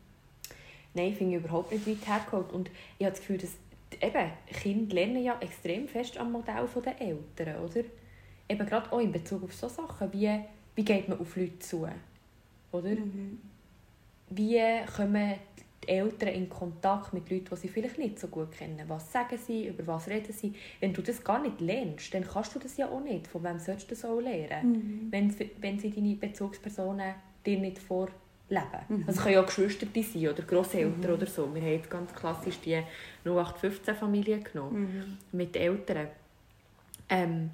Nein, ich finde überhaupt nicht weit hergeholt. Und ich habe das Gefühl, dass eben, Kinder lernen ja extrem fest am Modell der Eltern, oder? Eben gerade auch in Bezug auf so Sachen, wie, wie geht man auf Leute zu, oder? Wie kommen die Eltern in Kontakt mit Leuten, die sie vielleicht nicht so gut kennen? Was sagen sie, über was reden sie? Wenn du das gar nicht lernst, dann kannst du das ja auch nicht. Von wem sollst du das auch lernen? Wenn, sie- wenn sie deine Bezugspersonen dir nicht vorleben. Also es können ja Geschwister sein oder Grosseltern oder so. Wir haben jetzt ganz klassisch die 0815-Familie genommen mit Eltern. Ähm,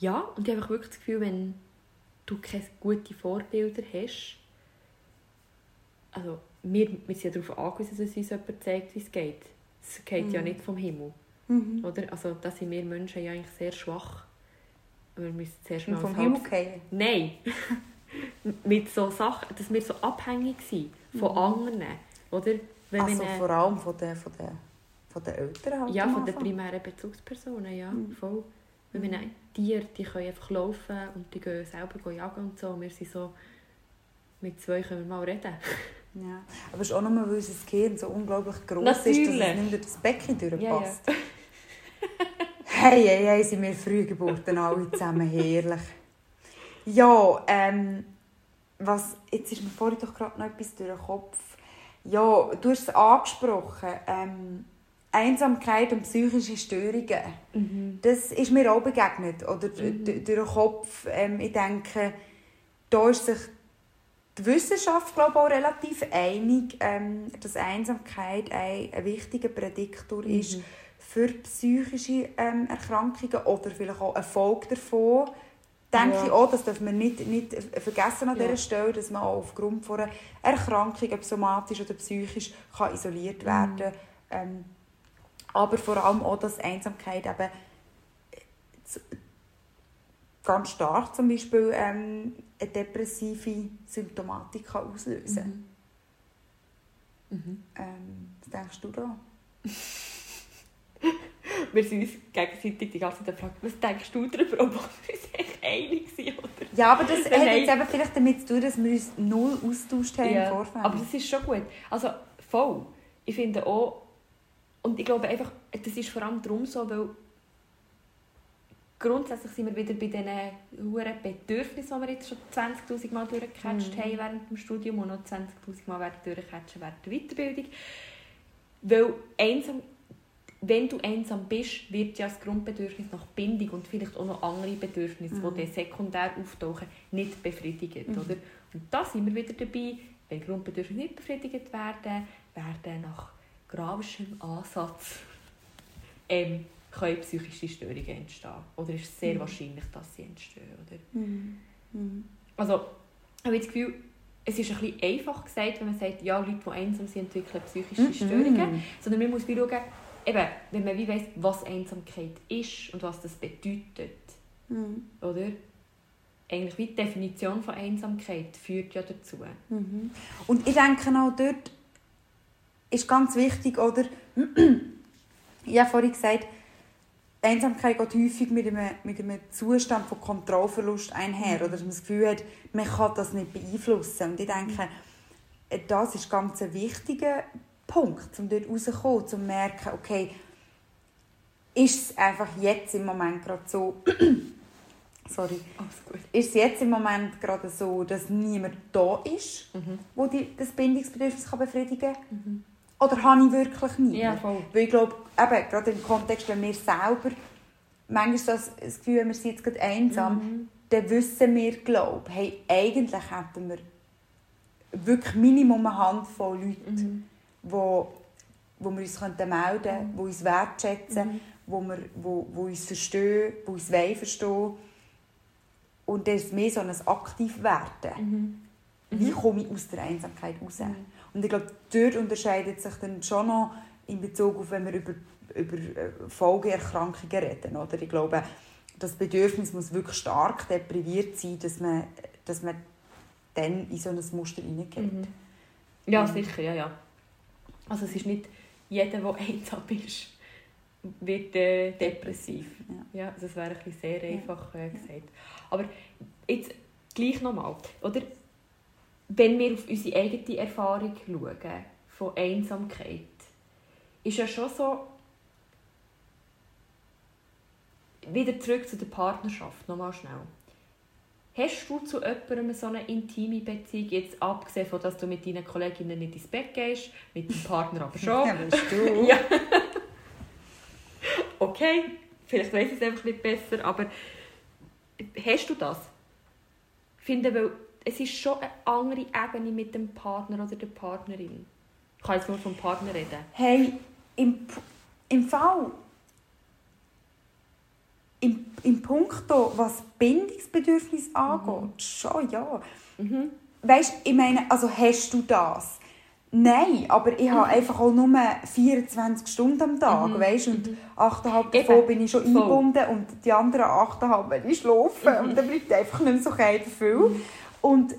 ja, und ich habe wirklich das Gefühl, wenn du keine guten Vorbilder hast, also wir, wir sind ja darauf angewiesen, dass uns jemand zeigt, wie es geht. Es geht ja Mhm. nicht vom Himmel, Mhm. oder? Also da sind wir Menschen ja eigentlich sehr schwach. Wir müssen zuerst mal vom Himmel fallen. Nein. Mit so Sachen, dass wir so abhängig sind von Mhm. anderen, oder? Wenn Also wir vor allem von den, von den, von den Eltern halt ja, von den primären Bezugspersonen, ja, Mhm. voll. Weil wir nehmen Tiere, die können einfach laufen und die gehen selber jagen und so. Und wir sind so, mit zwei können wir mal reden. Ja. Aber es ist auch nur, weil unser Gehirn so unglaublich groß ist, dass es nicht durch das Becken Ja, durchpasst. Hey, hey, hey, sind wir Frühgeburten alle zusammen herrlich. Ja, ähm, was, jetzt ist mir vorhin doch gerade noch etwas durch den Kopf. Ja, du hast es angesprochen, ähm, Einsamkeit und psychische Störungen. Mhm. Das ist mir auch begegnet, oder Mhm. durch den Kopf. Ähm, ich denke, da ist sich die Wissenschaft glaube ich, auch relativ einig, ähm, dass Einsamkeit ein, ein wichtiger Prädiktor ist Mhm. für psychische ähm, Erkrankungen oder vielleicht auch eine Folge davon. Denke Ja. ich auch, das dürfen wir nicht, nicht vergessen an Ja. dieser Stelle, dass man auch aufgrund von einer Erkrankung, ob somatisch oder psychisch, kann isoliert Mhm. werden ähm, Aber vor allem auch, dass Einsamkeit eben zu- ganz stark zum Beispiel ähm, eine depressive Symptomatik kann auslösen Mhm. Mhm. ähm, Was denkst du da? Wir sind uns gegenseitig die ganze Zeit gefragt, was denkst du darüber, obwohl wir uns echt einig sind, oder? Ja, aber das hat jetzt eben vielleicht damit zu tun, dass wir uns null austauscht haben im Vorfeld. aber das ist schon gut. Also voll. Ich finde auch, und ich glaube einfach, das ist vor allem darum so, weil grundsätzlich sind wir wieder bei diesen hohen Bedürfnissen, die wir jetzt schon 20'000 Mal durchgecatcht Mhm. haben während dem Studium und noch 20'000 Mal werden durchcatchen während der Weiterbildung. Weil einsam, wenn du einsam bist, wird ja das Grundbedürfnis nach Bindung und vielleicht auch noch andere Bedürfnisse, Mhm. die dann sekundär auftauchen, nicht befriedigt. Mhm. Oder? Und da sind wir wieder dabei, wenn Grundbedürfnisse nicht befriedigt werden, werden nach gravischem Ansatz ähm, können psychische Störungen entstehen. Oder ist es sehr Mhm. wahrscheinlich, dass sie entstehen. Oder? Mhm. Mhm. Also, ich habe das Gefühl, es ist ein bisschen einfach gesagt, wenn man sagt, ja, Leute, die einsam sind, entwickeln psychische Mhm. Störungen. Sondern man muss schauen, eben, wenn man wie weiss, was Einsamkeit ist und was das bedeutet. Mhm. Oder? Eigentlich wie die Definition von Einsamkeit führt ja dazu. Mhm. Und ich denke auch dort ist ganz wichtig, oder? ich habe vorhin gesagt, Einsamkeit geht häufig mit einem, mit einem Zustand von Kontrollverlust einher. Oder dass man das Gefühl hat, man kann das nicht beeinflussen. Und ich denke, das ist ganz ein wichtiger Punkt, um dort rauszukommen, um zu merken, okay, ist es einfach jetzt im Moment gerade so, sorry, ist es jetzt im Moment gerade so, dass niemand da ist, Mhm. wo die, das Bindungsbedürfnis kann befriedigen kann? Mhm. Oder habe ich wirklich niemanden? Ja. Weil ich glaube, eben, gerade im Kontext, wenn wir selber manchmal das, das Gefühl haben, wir sind jetzt gerade einsam, Mhm. dann wissen wir, glaube hey, eigentlich hätten wir wirklich Minimum eine Handvoll Leute, Mhm. wo, wo wir uns könnten melden könnten, die uns wertschätzen, Mhm. wo, wir, wo, wo uns verstehen, die uns wollen verstehen. Und das ist mehr so ein aktiv werden. Mhm. Wie komme ich aus der Einsamkeit raus? Mhm. Und ich glaube, dort unterscheidet sich dann schon noch in Bezug auf, wenn wir über, über äh, Folgeerkrankungen reden. Oder? Ich glaube, das Bedürfnis muss wirklich stark depriviert sein, dass man, dass man dann in so ein Muster hineingeht. Mhm. Ja, Mhm. sicher, ja, ja. Also es ist nicht jeder, der einsam ist, wird äh, depressiv. Ja. Ja, das wäre ein sehr einfach äh, gesagt. Aber jetzt gleich nochmal, oder? Wenn wir auf unsere eigene Erfahrung schauen, von Einsamkeit, ist ja schon so, wieder zurück zu der Partnerschaft, nochmal schnell. Hast du zu jemandem so eine intime Beziehung, jetzt abgesehen von, dass du mit deinen Kolleginnen nicht ins Bett gehst, mit deinem Partner aber schon? Ja, weißt du. Ja. okay, vielleicht weiß ich es einfach nicht besser, aber hast du das? Ich finde, weil es ist schon eine andere Ebene mit dem Partner oder der Partnerin. Ich kann jetzt nur vom Partner reden. Hey, im, im Fall, im, im Punkto, was Bindungsbedürfnis angeht, schon ja. Mhm. Weißt, ich meine, also hast du das? Nein, aber ich habe einfach auch nur 24 Stunden am Tag, Mhm. weißt? Und Mhm. 8,5 Eben. davon bin ich schon eingebunden und die anderen 8,5 wenn ich schlafe. Mhm. Und dann bleibt einfach nicht mehr so viel. Und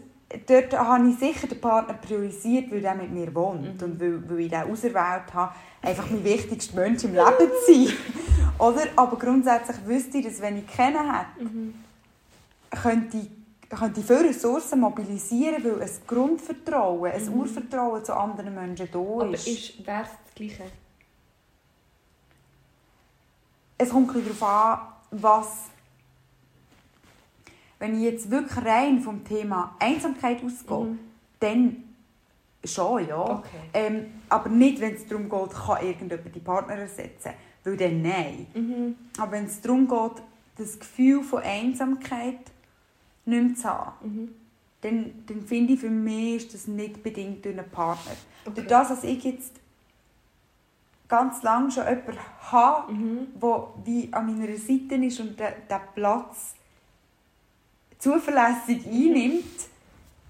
dort habe ich sicher den Partner priorisiert, weil er mit mir wohnt Mhm. und weil, weil ich den auserwählt habe, einfach mein wichtigster Mensch im Leben zu sein. Oder? Aber grundsätzlich wüsste ich, dass wenn ich kennen hätte, Mhm. könnte ich, könnte ich viele Ressourcen mobilisieren, weil ein Grundvertrauen, ein Mhm. Urvertrauen zu anderen Menschen da Aber ist. ist, wäre es das Gleiche? Es kommt darauf an, was. Wenn ich jetzt wirklich rein vom Thema Einsamkeit ausgehe, Mhm. dann schon, ja. Okay. Ähm, aber nicht, wenn es darum geht, kann irgendjemand die Partner ersetzen. Weil dann nein. Mhm. Aber wenn es darum geht, das Gefühl von Einsamkeit nicht mehr zu haben, Mhm. dann, dann finde ich, für mich ist das nicht bedingt durch einen Partner. Okay. Durch das, dass ich jetzt ganz lange schon jemanden habe, Mhm. der wie an meiner Seite ist und den, den Platz zuverlässig einnimmt,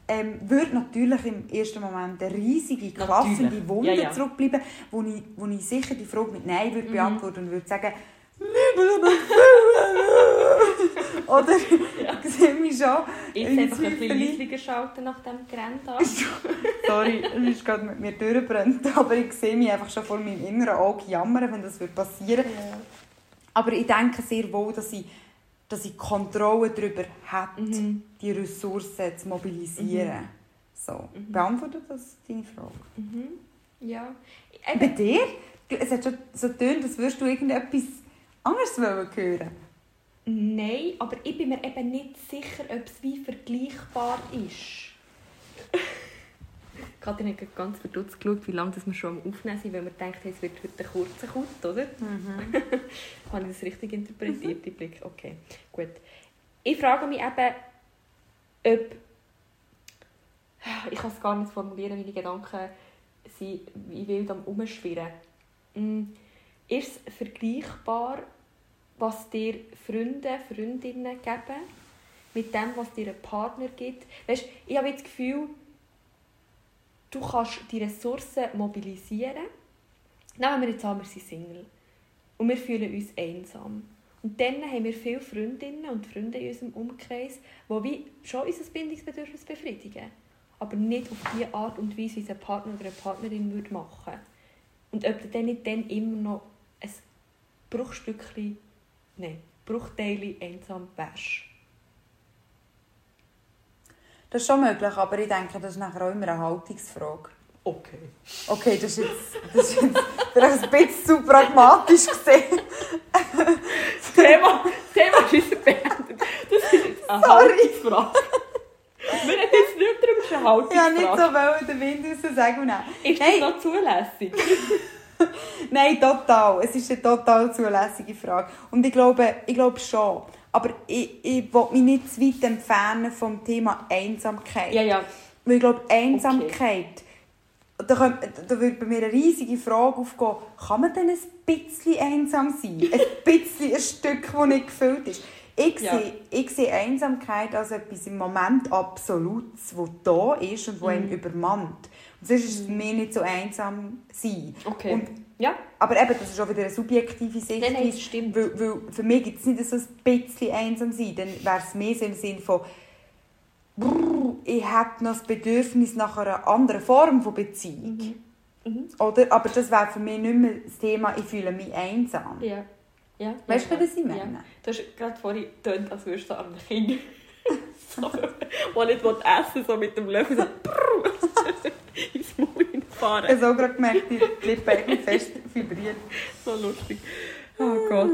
ähm, würde natürlich im ersten Moment eine riesige, klaffende. Wunde Ja, ja. zurückbleiben, wo ich, wo ich sicher die Frage mit Nein würde Mhm. beantworten und würde sagen. Oder ich sehe mich schon. Jetzt in einfach ein bisschen leisiger schalten nach dem Gerät. Sorry, es ist gerade mit mir durchgebrannt, aber ich sehe mich einfach schon vor meinem inneren Auge jammern, wenn das passieren würde. Ja. Aber ich denke sehr wohl, dass ich, dass ich Kontrolle darüber hätte, Mhm. die Ressourcen zu mobilisieren. So, Mhm. beantwortet das deine Frage? Mhm. Ja. Bei Eben, dir? Du- Es hat schon so getönt, als würdest du irgendetwas anderes wollen hören nein, aber ich bin mir eben nicht sicher, ob es wie vergleichbar ist. Katrin hat ganz verdutzt geschaut, wie lange das wir schon am Aufnehmen sind, weil wir gedacht haben, es wird heute ein kurzer Kut, oder? Mhm. Habe ich das richtig interpretiert, die Blick? Okay, gut. Ich frage mich eben, ob... Ich kann es gar nicht formulieren, meine Gedanken sind wie wild am Umschwirren. Mm, Ist es vergleichbar, was dir Freunde, Freundinnen geben, mit dem, was dir ein Partner gibt? Weißt, ich habe jetzt das Gefühl, du kannst die Ressourcen mobilisieren. Nehmen wir jetzt an, wir sind Single. Und wir fühlen uns einsam. Und dann haben wir viele Freundinnen und Freunde in unserem Umkreis, die wie schon unser Bindungsbedürfnis befriedigen. Aber nicht auf die Art und Weise, wie es ein Partner oder eine Partnerin würde machen Und ob dann nicht dann immer noch ein Bruchstückchen, nein, Bruchteile einsam wärst. Das ist schon möglich, aber ich denke, das ist nachher auch immer eine Haltungsfrage. Okay. Okay, das ist jetzt, das ist jetzt vielleicht ein bisschen zu pragmatisch gesehen. Das Thema, das Thema ist beendet. Das ist jetzt eine Sorry. Haltungsfrage. Wir reden jetzt nicht darüber, es ist eine Ich wollte nicht Haltungsfrage. so den Wind raus sagen nein. Ist das Nein. noch zulässig? Nein, total. Es ist eine total zulässige Frage. Und ich glaube, ich glaube schon. Aber ich, ich will mich nicht zu weit entfernen vom Thema Einsamkeit. Ja, ja. Weil ich glaube, Einsamkeit, da, kommt, da würde bei mir eine riesige Frage aufgehen, kann man denn ein bisschen einsam sein? Ein bisschen ein Stück, das nicht gefüllt ist. Ich, Ja. sehe, ich sehe Einsamkeit als etwas im Moment Absolutes, das da ist und das einen Mhm. übermannt. Und sonst ist es mich nicht so einsam sein. Okay. Und, ja, aber eben, das ist auch wieder eine subjektive nein, nein, Sichtweise. das stimmt. Weil, weil für mich gibt es nicht so ein bisschen einsam sein. Dann wäre es mehr so im Sinn von, brrr, ich hätte noch das Bedürfnis nach einer anderen Form von Beziehung. Mhm. Mhm. Oder? Aber das wäre für mich nicht mehr das Thema, ich fühle mich einsam. Ja. ja. Weißt du, ja, was ich ja. meine? Du hast gerade vorhin getönt, als würdest du an einem Kind, so, das nicht essen so mit dem Löffel so ins Maul fahren. Ich habe so gerade gemerkt, die Lippe mich fest vibriert. So lustig. Oh Gott.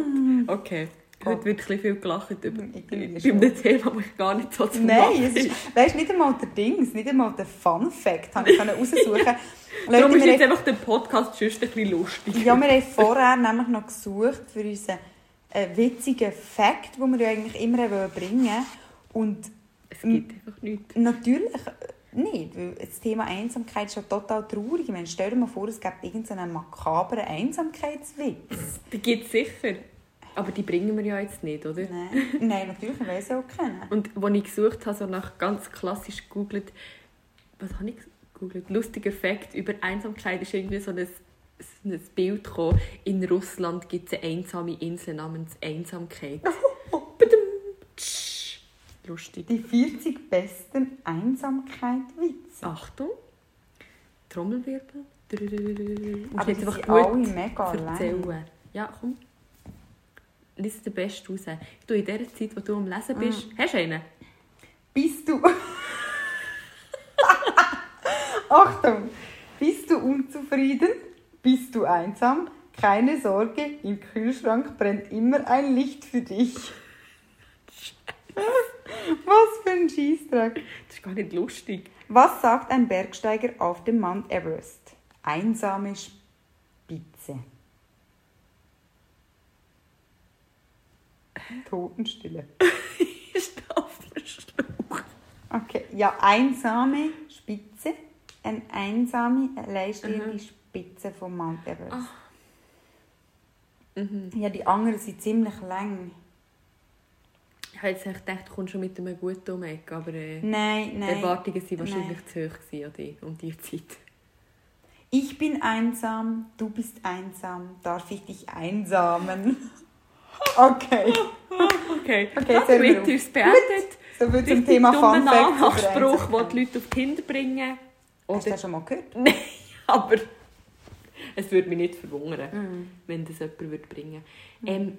Okay. Heute wird ein bisschen viel gelacht über einem Thema, das ich gar nicht so zu Nein, es ist, weißt, nicht einmal der Dings, nicht einmal der Fun-Fact habe ich raussuchen. Darum ist jetzt einfach der Podcast schon ein bisschen lustig. Ja, wir haben vorher nämlich noch gesucht für unseren äh, witzigen Fact, den wir ja eigentlich immer bringen wollten. Und Es gibt einfach nichts. natürlich nicht, weil das Thema Einsamkeit ist ja total traurig. Ich meine, stell dir mal vor, es gibt irgendeinen makaberen Einsamkeitswitz. Die gibt es sicher. Aber die bringen wir ja jetzt nicht, oder? Nein, Nein natürlich, ich weiß ja auch kennen. Und als ich gesucht habe, so nach ganz klassisch gegoogelt, was habe ich gegoogelt. Lustiger Fakt über Einsamkeit ist irgendwie so ein, ein Bild gekommen. In Russland gibt es eine einsame Insel namens Einsamkeit. Lustig. Die 40 besten Einsamkeit-Witze. Achtung. Trommelwirbel. Und Aber jetzt einfach alle mega erzählen. Ja, komm. Lies den besten raus. Du, in der Zeit, wo du am Lesen bist, hast du einen? Bist du... Achtung! Bist du unzufrieden? Bist du einsam? Keine Sorge, im Kühlschrank brennt immer ein Licht für dich. Was für ein Schießtrag. Das ist gar nicht lustig. Was sagt ein Bergsteiger auf dem Mount Everest? Einsame Spitze. Totenstille. ist auf dem Schlauch. Okay, ja, einsame Spitze. Eine einsame, alleinstehende Spitze vom Mount Everest. Mhm. Ja, die anderen sind ziemlich lang. Ich habe jetzt gedacht, du kommst schon mit einem guten um die Ecke, aber äh, Nein, die nein. Erwartungen waren wahrscheinlich Nein. zu hoch an dich um die Zeit. Ich bin einsam, du bist einsam, darf ich dich einsamen? Okay, Okay, Okay, jetzt hören wir damit auf. ist es beendet. so viel zum Thema Fun Facts über Nachspruch, den die Leute auf Kinder bringen. Hast du das schon mal gehört? Nein, aber es würde mich nicht verwundern, Mhm. wenn das jemand würde bringen ähm,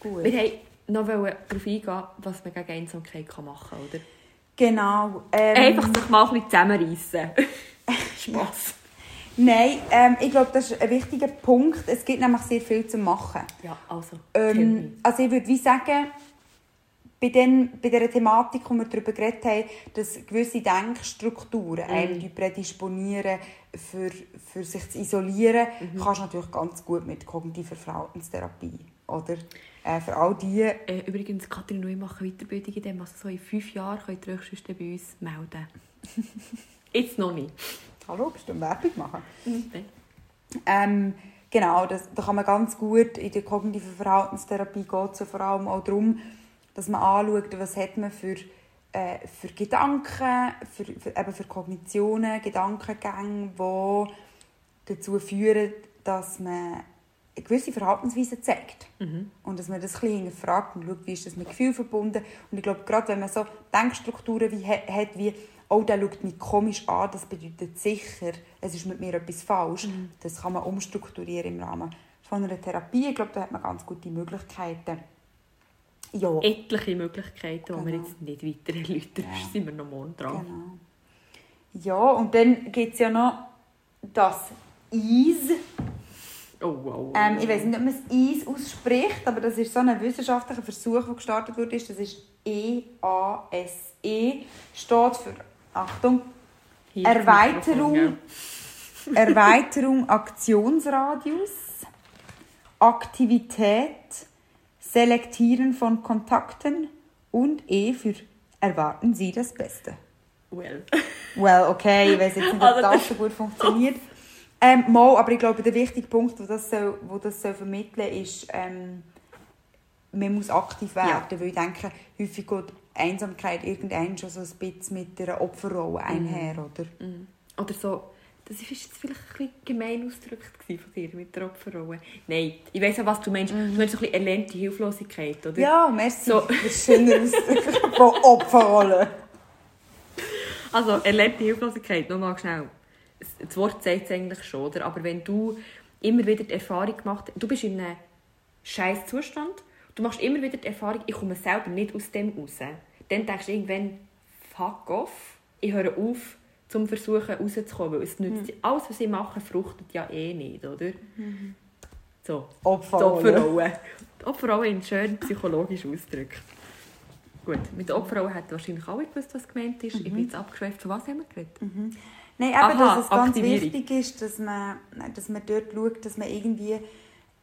Gut. Wir wollten noch darauf eingehen, was man gegen Einsamkeit machen kann, oder? Genau. Ähm, Einfach sich mal ein bisschen zusammenreissen. Spass. Nein, ähm, ich glaube, das ist ein wichtiger Punkt. Es gibt nämlich sehr viel zu machen. Ja, also. Ähm, also ich würde wie sagen, bei, den, bei dieser Thematik, wo wir darüber geredet haben, dass gewisse Denkstrukturen einem die prädisponieren, für, für sich zu isolieren, kannst du natürlich ganz gut mit kognitiver Verhaltenstherapie. Oder? Äh, für all die... Äh, übrigens, Katrin und ich machen Weiterbildung in dem. Also so in fünf Jahren könnt ihr euch sonst bei uns melden. Jetzt noch nicht. Hallo, bist du eine Werbung machen? Nein. Ähm, genau, das, da kann man ganz gut in der kognitiven Verhaltenstherapie geht es ja vor allem auch darum, dass man anschaut, was hat man für, äh, für Gedanken, für, für, eben für Kognitionen, Gedankengänge, die dazu führen, dass man eine gewisse Verhaltensweise zeigt. Und dass man das ein bisschen hinterfragt und schaut, wie ist das mit Gefühl verbunden. Und ich glaube, gerade wenn man so Denkstrukturen wie, ha- hat, wie «Oh, der schaut mich komisch an», das bedeutet sicher, es ist mit mir etwas falsch. Das kann man umstrukturieren im Rahmen von einer Therapie. Ich glaube, da hat man ganz gute Möglichkeiten. Ja, Etliche Möglichkeiten, die wir Genau. jetzt nicht weiter erläutern. Ja. Sind wir noch morgen dran. genau. Ja, und dann gibt es ja noch das «Ease». Oh, wow. Ähm, ich weiß nicht, ob man es «Ease» ausspricht, aber das ist so ein wissenschaftlicher Versuch, der gestartet wurde. Das ist E-A-S-E. Steht für, Achtung, Hier Erweiterung. Erweiterung Aktionsradius, Aktivität, Selektieren von Kontakten und E für Erwarten Sie das Beste. Well. Well, okay, ich weiß jetzt nicht, ob Also, das so gut funktioniert. Ähm, mal, aber ich glaube, der wichtige Punkt, wo das soll, wo das soll vermitteln soll, ist, ähm, man muss aktiv werden. Ja. Weil ich denke, häufig geht Einsamkeit irgendwann schon so ein bisschen mit einer Opferrolle einher, oder? Mhm. Oder so, das war jetzt vielleicht ein bisschen gemein ausgedrückt von dir mit der Opferrolle. Nein, ich weiss auch, was du meinst. Du meinst so ein bisschen erlernte Hilflosigkeit, oder? Ja, merci. So. Das ist schöner Ausdruck von Opferrolle. Also, erlernte Hilflosigkeit, nochmal schnell. Das Wort sagt es eigentlich schon, oder? Aber wenn du immer wieder die Erfahrung gemacht du bist in einem scheiß Zustand, du machst immer wieder die Erfahrung, ich komme selber nicht aus dem raus. Dann denkst du irgendwann, fuck off, ich höre auf, zum Versuchen rauszukommen, weil es nützt, alles, was ich mache, fruchtet ja eh nicht, oder? So, die Opferrolle. Opferrolle. Die Opferrolle in schön psychologisch ausgedrückt. Gut, mit der Opferrolle hätten wahrscheinlich alle gewusst, was gemeint ist. Ich bin jetzt abgeschweift. Von was haben wir geredet? Nein, eben, Aha, dass es ganz wichtig ist, dass man, dass man dort schaut, dass man irgendwie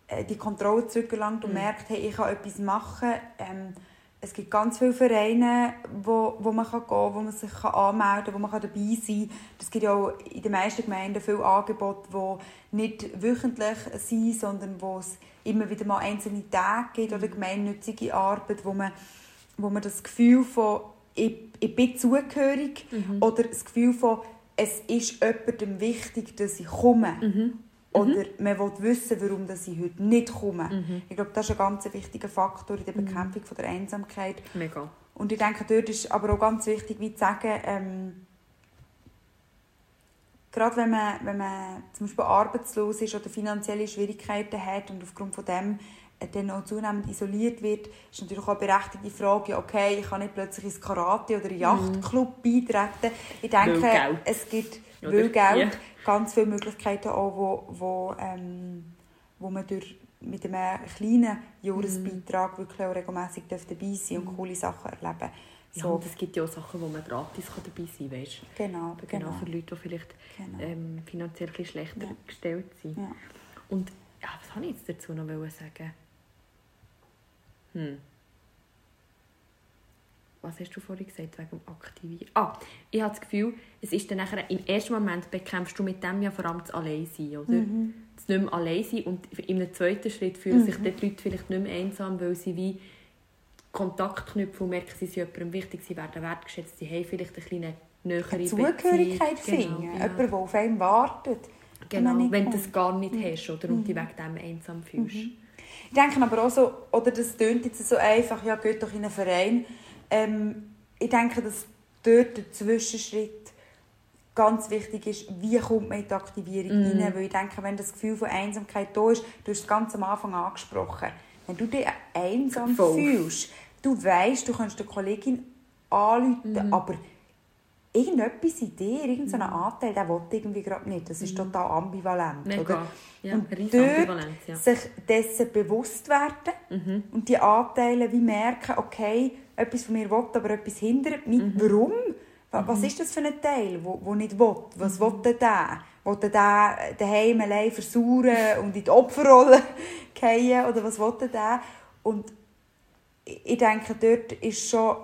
äh, die Kontrolle zurückgelangt Mhm. und merkt, hey, ich kann etwas machen. Ähm, es gibt ganz viele Vereine, wo, wo man kann gehen kann, wo man sich kann anmelden kann, wo man kann dabei sein kann. Es gibt ja auch in den meisten Gemeinden viele Angebote, die nicht wöchentlich sind, sondern wo es immer wieder mal einzelne Tage gibt Mhm. oder gemeinnützige Arbeit, wo man, wo man das Gefühl von ich, ich bin zugehörig Mhm. oder das Gefühl von es ist jemandem wichtig, dass ich komme. Mhm. Oder man will wissen, warum ich heute nicht komme. Mhm. Ich glaube, das ist ein ganz wichtiger Faktor in der Bekämpfung von der Einsamkeit. Mega. Und ich denke, dort ist aber auch ganz wichtig, wie zu sagen, ähm, gerade wenn man, wenn man zum Beispiel arbeitslos ist oder finanzielle Schwierigkeiten hat und aufgrund von dem dann auch zunehmend isoliert wird, ist natürlich auch eine berechtigte Frage, okay, ich kann nicht plötzlich ins Karate oder Yachtclub beitreten. Ich denke, es gibt Oder? weil Geld Ja. ganz viele Möglichkeiten auch, wo, wo, ähm, wo man durch mit einem kleinen Jahresbeitrag wirklich auch regelmässig dabei sein und coole Sachen erleben Ja, so, und es gibt ja auch Sachen, wo man gratis dabei sein kann, weißt genau? Genau, genau. für Leute, die vielleicht genau. ähm, finanziell ein bisschen schlechter Ja. gestellt sind. Ja. Und ja, was habe ich jetzt dazu noch sagen? Hm. Was hast du vorhin gesagt wegen dem Aktivieren? Ah, ich habe das Gefühl, es ist dann nachher, im ersten Moment bekämpfst du mit dem ja vor allem das Alleinsein, oder? Mhm. Das nicht mehr allein sein und in einem zweiten Schritt fühlen sich Mhm. dort die Leute vielleicht nicht mehr einsam, weil sie wie Kontakt knüpfen und merken, sie sind jemandem wichtig, sie werden wertgeschätzt, sie haben vielleicht eine kleine nähere Eine Zugehörigkeit finden. Genau, ja. Jemand, der auf einen wartet. Genau, wenn du das gar nicht Mhm. hast oder, und dich wegen dem einsam fühlst. Ich denke aber auch so, oder das tönt jetzt so einfach, ja, geht doch in einen Verein. Ähm, ich denke, dass dort der Zwischenschritt ganz wichtig ist, wie kommt man in die Aktivierung Mhm. rein. Weil ich denke, wenn das Gefühl von Einsamkeit da ist, du hast es ganz am Anfang angesprochen, wenn du dich einsam Voll. fühlst, du weißt, du kannst der Kollegin anrufen, Mhm. aber irgendetwas in dir, irgendein Anteil, der will irgendwie gerade nicht. Das ist total ambivalent. Mhm. Mega. Oder? Ja, Und dort ja. sich dessen bewusst werden Mhm. und die Anteile wie merken, okay, etwas von mir will, aber etwas hindert mich. Mhm. Warum? Wa- Was ist das für ein Teil, wo, wo nicht will? Was will denn der? Will der daheim allein versauern und in die Opferrolle fallen? Oder was will der? Und ich ich denke, dort ist schon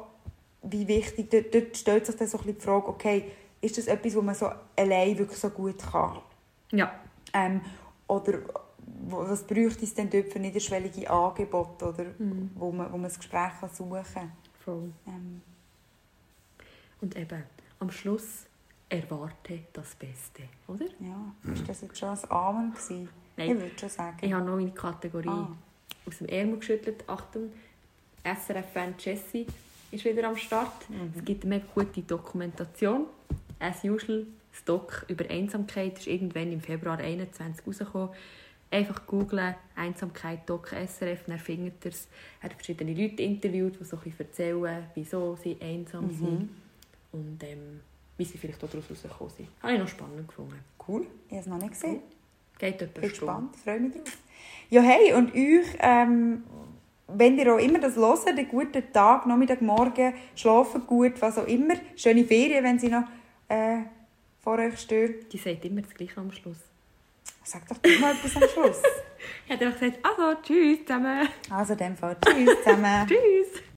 wie wichtig, dort, dort stellt sich dann so ein bisschen die Frage, okay, ist das etwas, was man so allein wirklich so gut kann? Ja, Ähm, oder wo- was bräuchte es denn dort für niederschwellige Angebote, oder, Mhm. wo, man, wo man das Gespräch kann suchen kann? voll. Ähm, Und eben, am Schluss erwarte das Beste, oder? ja, ist das jetzt schon ein Amen gewesen? Nein. Ich würde schon sagen. Ich habe noch eine Kategorie Ah. aus dem Ärmel geschüttelt. Achtung, SRF-Fan Jessie ist wieder am Start. Mhm. Es gibt eine mega gute Dokumentation. As usual, das Doc über Einsamkeit ist irgendwann im Februar 2021 rausgekommen. Einfach googlen, Einsamkeit, Doc SRF, dann findet ihr es. Er hat verschiedene Leute interviewt, die so ein bisschen erzählen, wieso sie einsam Mhm. sind und ähm, wie sie vielleicht daraus rausgekommen sind. Habe ich noch spannend gefunden. Cool, ich habe es noch nicht gesehen. Geht etwa Bin gespannt, freue mich drauf. Ja, hey, und euch, ähm, wenn ihr auch immer das hört, einen guten Tag, Nachmittag, Morgen, schlafen gut, was auch immer. Schöne Ferien, wenn sie noch äh, vor euch stehen. Die sagt immer das Gleiche am Schluss. Sag doch du mal etwas am Schluss. Ich habe einfach gesagt, also, tschüss zusammen. Also, in dem Fall, tschüss zusammen. Tschüss.